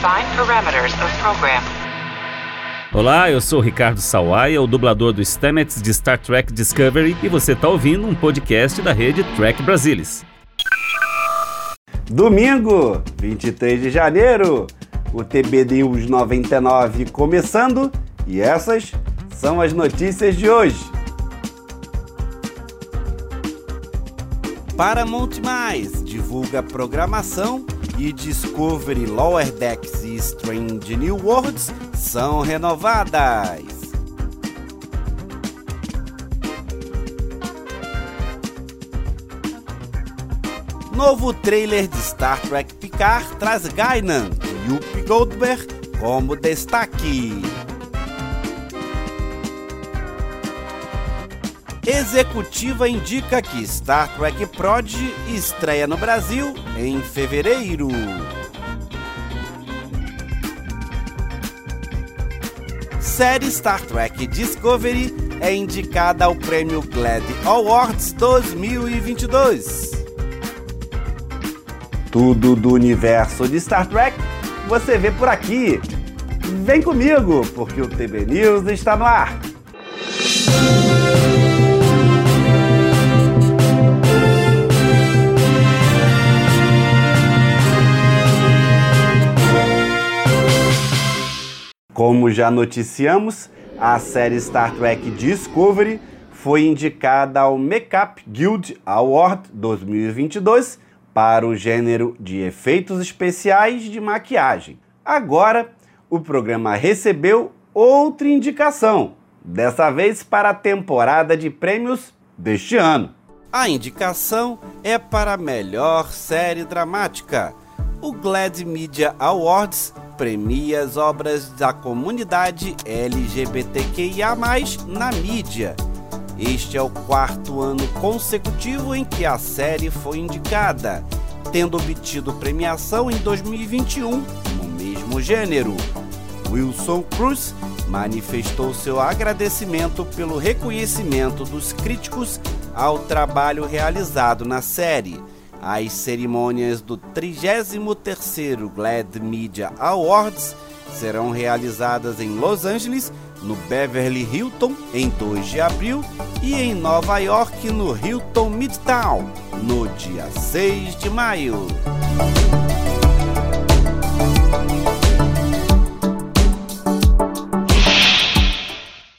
Define parameters of program. Olá, eu sou Ricardo Sawaia, o dublador do Stamets de Star Trek Discovery, e você está ouvindo um podcast da rede Trek Brasilis. Domingo, 23 de janeiro, o TB News 99 começando e essas são as notícias de hoje. Paramount Mais divulga programação e Discovery Lower Decks e Strange New Worlds são renovadas. Novo trailer de Star Trek Picard traz Guinan e Whoopi Goldberg como destaque. Executiva indica que Star Trek Prodigy estreia no Brasil em fevereiro. Série Star Trek Discovery é indicada ao prêmio GLAD Awards 2022. Tudo do universo de Star Trek você vê por aqui. Vem comigo, porque o TB News está no ar. Como já noticiamos, a série Star Trek Discovery foi indicada ao Makeup Guild Award 2022 para o gênero de efeitos especiais de maquiagem. Agora, o programa recebeu outra indicação, dessa vez para a temporada de prêmios deste ano. A indicação é para a melhor série dramática. O Glad Media Awards premia as obras da comunidade LGBTQIA+, na mídia. Este é o quarto ano consecutivo em que a série foi indicada, tendo obtido premiação em 2021 no mesmo gênero. Wilson Cruz manifestou seu agradecimento pelo reconhecimento dos críticos ao trabalho realizado na série as cerimônias do 33º Glad Media Awards serão realizadas em Los Angeles, no Beverly Hilton, em 2 de abril, e em Nova York, no Hilton Midtown, no dia 6 de maio.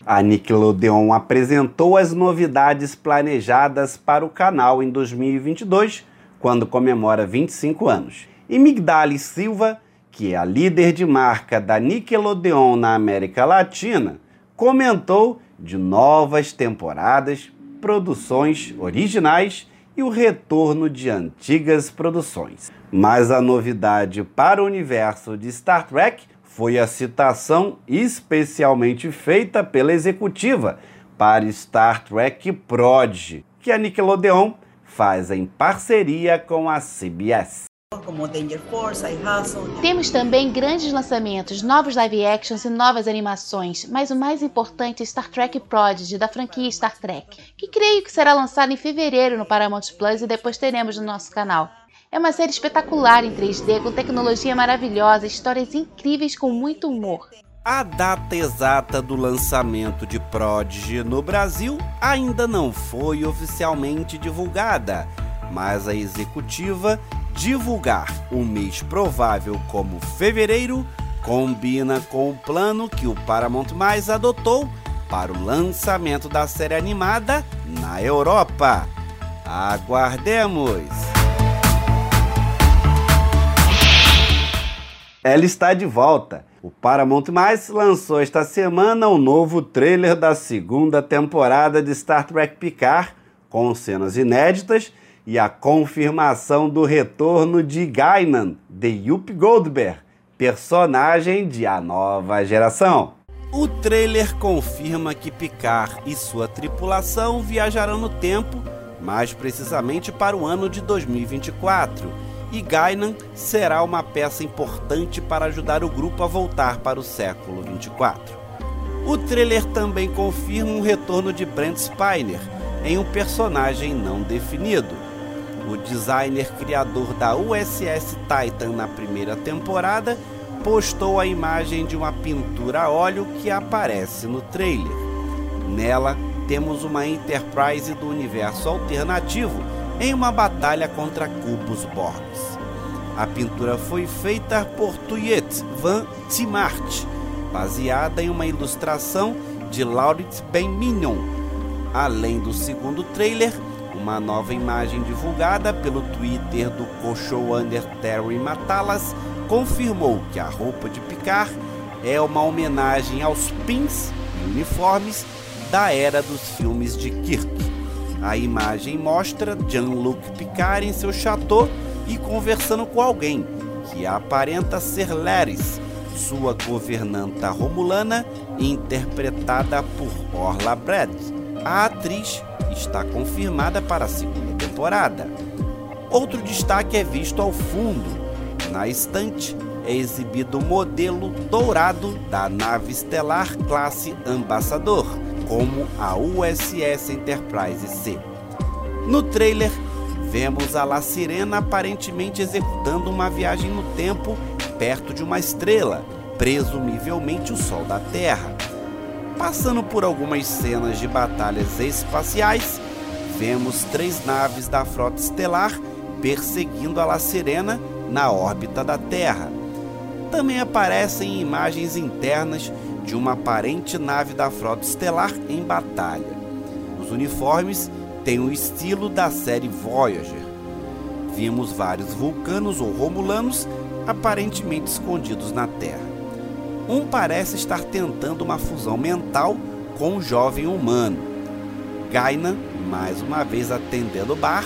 A Nickelodeon apresentou as novidades planejadas para o canal em 2022 quando comemora 25 anos. E Migdali Silva, que é a líder de marca da Nickelodeon na América Latina, comentou de novas temporadas, produções originais e o retorno de antigas produções. Mas a novidade para o universo de Star Trek foi a citação especialmente feita pela executiva para Star Trek Prodigy, que a Nickelodeon faz em parceria com a CBS. Temos também grandes lançamentos, novos live actions e novas animações, mas o mais importante é Star Trek Prodigy, da franquia Star Trek, que creio que será lançado em fevereiro no Paramount Plus e depois teremos no nosso canal. É uma série espetacular em 3D, com tecnologia maravilhosa, histórias incríveis com muito humor. A data exata do lançamento de Prodigy no Brasil ainda não foi oficialmente divulgada, mas a executiva divulgar o mês provável como fevereiro combina com o plano que o Paramount Mais adotou para o lançamento da série animada na Europa. Aguardemos! Ela está de volta o Paramount Mais lançou esta semana o um novo trailer da segunda temporada de Star Trek Picard, com cenas inéditas e a confirmação do retorno de Guinan, de Yup Goldberg, personagem de A Nova Geração. O trailer confirma que Picard e sua tripulação viajarão no tempo, mais precisamente para o ano de 2024 e Guinan será uma peça importante para ajudar o grupo a voltar para o século 24. O trailer também confirma um retorno de Brent Spiner em um personagem não definido. O designer criador da USS Titan na primeira temporada postou a imagem de uma pintura a óleo que aparece no trailer. Nela, temos uma Enterprise do universo alternativo em uma batalha contra cubos Borgs. A pintura foi feita por Tuyet van Timart, baseada em uma ilustração de Laurits Ben Mignon. Além do segundo trailer, uma nova imagem divulgada pelo Twitter do co-showrunner Terry Matalas confirmou que a roupa de Picard é uma homenagem aos pins e uniformes da era dos filmes de Kirk. A imagem mostra Jean-Luc Picard em seu chateau e conversando com alguém que aparenta ser Laris, sua governanta romulana, interpretada por Orla Brad. A atriz está confirmada para a segunda temporada. Outro destaque é visto ao fundo. Na estante é exibido o modelo dourado da nave estelar classe Ambassador, como a USS Enterprise C. No trailer, vemos a La Sirena aparentemente executando uma viagem no tempo perto de uma estrela, presumivelmente o Sol da Terra. Passando por algumas cenas de batalhas espaciais, vemos três naves da frota estelar perseguindo a La Serena na órbita da Terra. Também aparecem imagens internas de uma aparente nave da frota estelar em batalha. Os uniformes têm o estilo da série Voyager. Vimos vários vulcanos ou romulanos aparentemente escondidos na Terra. Um parece estar tentando uma fusão mental com um jovem humano. Gaina, mais uma vez atendendo o bar,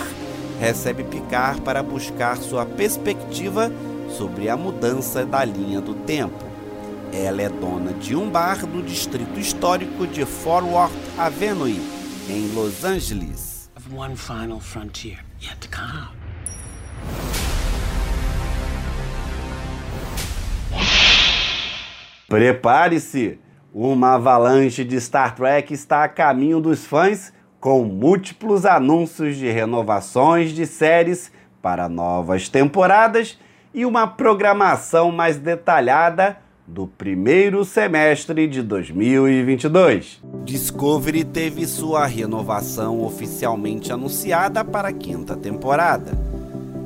recebe Picard para buscar sua perspectiva sobre a mudança da linha do tempo. Ela é dona de um bar do distrito histórico de Fort Worth Avenue, em Los Angeles. One final frontier yet to come. Prepare-se! Uma avalanche de Star Trek está a caminho dos fãs com múltiplos anúncios de renovações de séries para novas temporadas e uma programação mais detalhada do primeiro semestre de 2022. Discovery teve sua renovação oficialmente anunciada para a quinta temporada.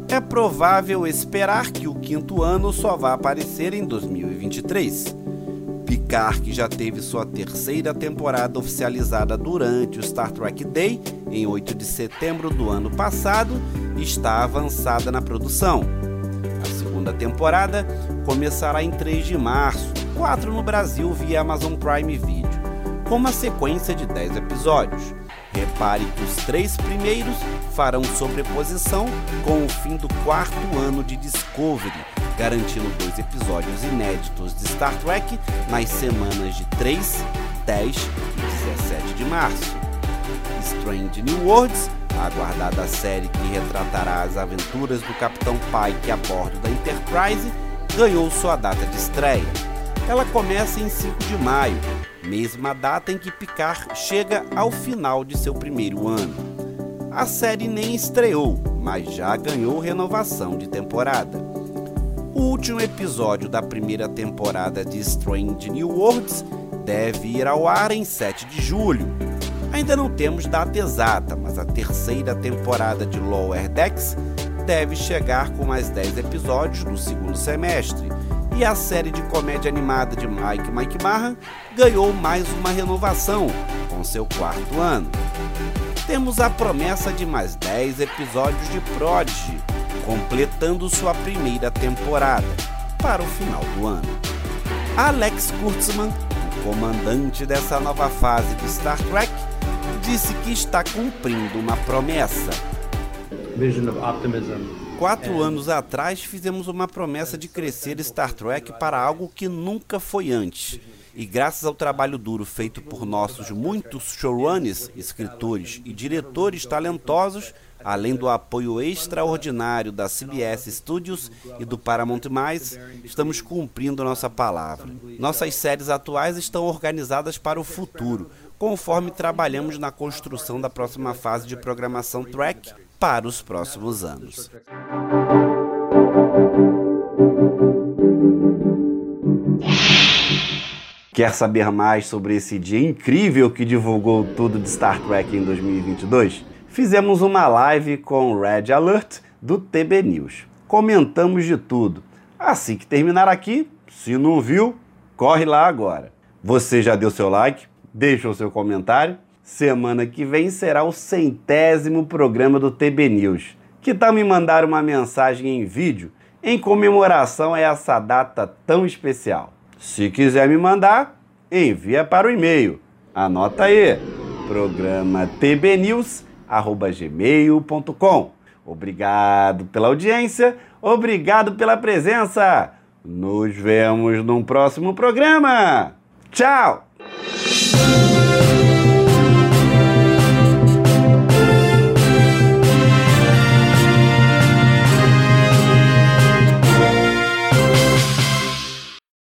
É provável esperar que o quinto ano só vá aparecer em 2023. Picard, que já teve sua terceira temporada oficializada durante o Star Trek Day, em 8 de setembro do ano passado, está avançada na produção. Segunda temporada começará em 3 de março, 4 no Brasil via Amazon Prime Video, com uma sequência de 10 episódios. Repare que os três primeiros farão sobreposição com o fim do quarto ano de Discovery, garantindo dois episódios inéditos de Star Trek nas semanas de 3, 10 e 17 de março. Strange New Worlds, a aguardada série que retratará as aventuras do Capitão Pike a bordo da Enterprise, ganhou sua data de estreia. Ela começa em 5 de maio, mesma data em que Picard chega ao final de seu primeiro ano. A série nem estreou, mas já ganhou renovação de temporada. O último episódio da primeira temporada de Strange New Worlds deve ir ao ar em 7 de julho. Ainda não temos data exata, mas a terceira temporada de Lower Decks deve chegar com mais 10 episódios no segundo semestre. E a série de comédia animada de Mike Mike Marra ganhou mais uma renovação com seu quarto ano. Temos a promessa de mais 10 episódios de Prodigy, completando sua primeira temporada, para o final do ano. Alex Kurtzman, o comandante dessa nova fase de Star Trek, disse que está cumprindo uma promessa. Quatro anos atrás fizemos uma promessa de crescer Star Trek para algo que nunca foi antes. E graças ao trabalho duro feito por nossos muitos showrunners, escritores e diretores talentosos, Além do apoio extraordinário da CBS Studios e do Paramount+, estamos cumprindo nossa palavra. Nossas séries atuais estão organizadas para o futuro, conforme trabalhamos na construção da próxima fase de programação Track para os próximos anos. Quer saber mais sobre esse dia incrível que divulgou tudo de Star Trek em 2022? Fizemos uma live com o Red Alert do TB News. Comentamos de tudo. Assim que terminar aqui, se não viu, corre lá agora. Você já deu seu like? Deixa o seu comentário? Semana que vem será o centésimo programa do TB News. Que tal me mandar uma mensagem em vídeo em comemoração a essa data tão especial? Se quiser me mandar, envia para o e-mail. Anota aí: programa tbnews@gmail.com. Obrigado pela audiência, obrigado pela presença. Nos vemos num próximo programa. Tchau. Thank you.